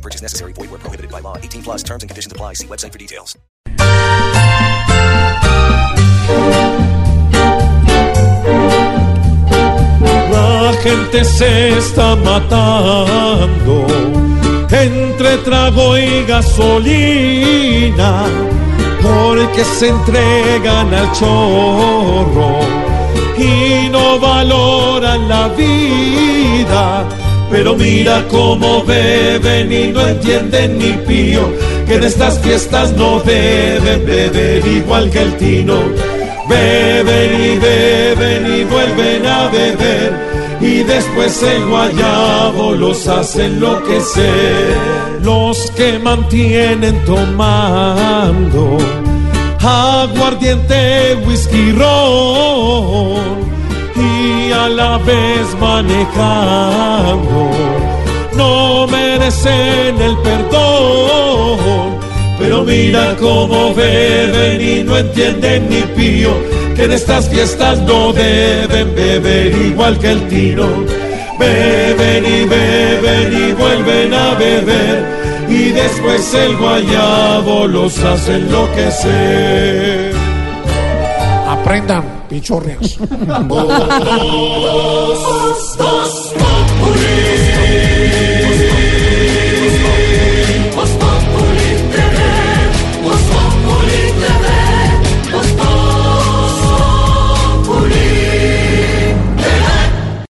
Purchase necessary. Void where prohibited by law. 18 plus terms and conditions apply. See website for details. La gente se está matando entre trago y gasolina porque se entregan al chorro y no valoran la vida. Pero mira cómo beben y no entienden ni pío que en estas fiestas no deben beber igual que el tino. Beben y beben y vuelven a beber y después el guayabo los hace enloquecer. Los que mantienen tomando aguardiente, whisky, ron vez manejando no merecen el perdón. Pero mira cómo beben y no entienden ni pío que en estas fiestas no deben beber igual que el tino. Beben y beben y vuelven a beber y después el guayabo los hace enloquecer. Aprendan, pichorreas.